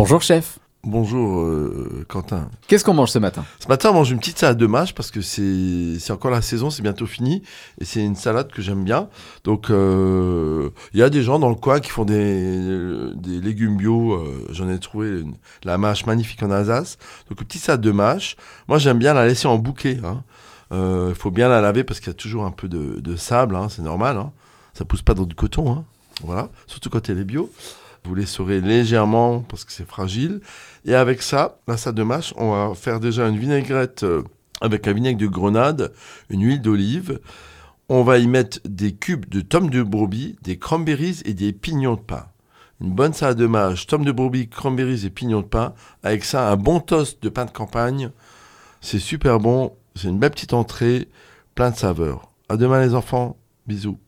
Bonjour chef. Bonjour euh, Quentin. Qu'est-ce qu'on mange ce matin? Ce matin, on mange une petite salade de mâche parce que c'est encore la saison, c'est bientôt fini. Et c'est une salade que j'aime bien. Donc, euh, il y a des gens dans le coin qui font des, des légumes bio. euh, J'en ai trouvé une- la mâche magnifique en Alsace. Donc, une petite salade de mâche. Moi, j'aime bien la laisser en bouquet. Il faut bien la laver parce qu'il y a toujours un peu de, de sable. hein, c'est normal. Hein. Ça pousse pas dans du coton. hein. Voilà. Surtout quand elle est bio. Vous l'essorez légèrement parce que c'est fragile. Et avec ça, la salade de mâche, on va faire déjà une vinaigrette euh, avec un vinaigre de grenade, une huile d'olive. On va y mettre des cubes de tomes de brebis, des cranberries et des pignons de pain. Une bonne salade de mâche, tomes de brebis, cranberries et pignons de pain. Avec ça, un bon toast de pain de campagne. C'est super bon. C'est une belle petite entrée, plein de saveurs. À demain les enfants. Bisous.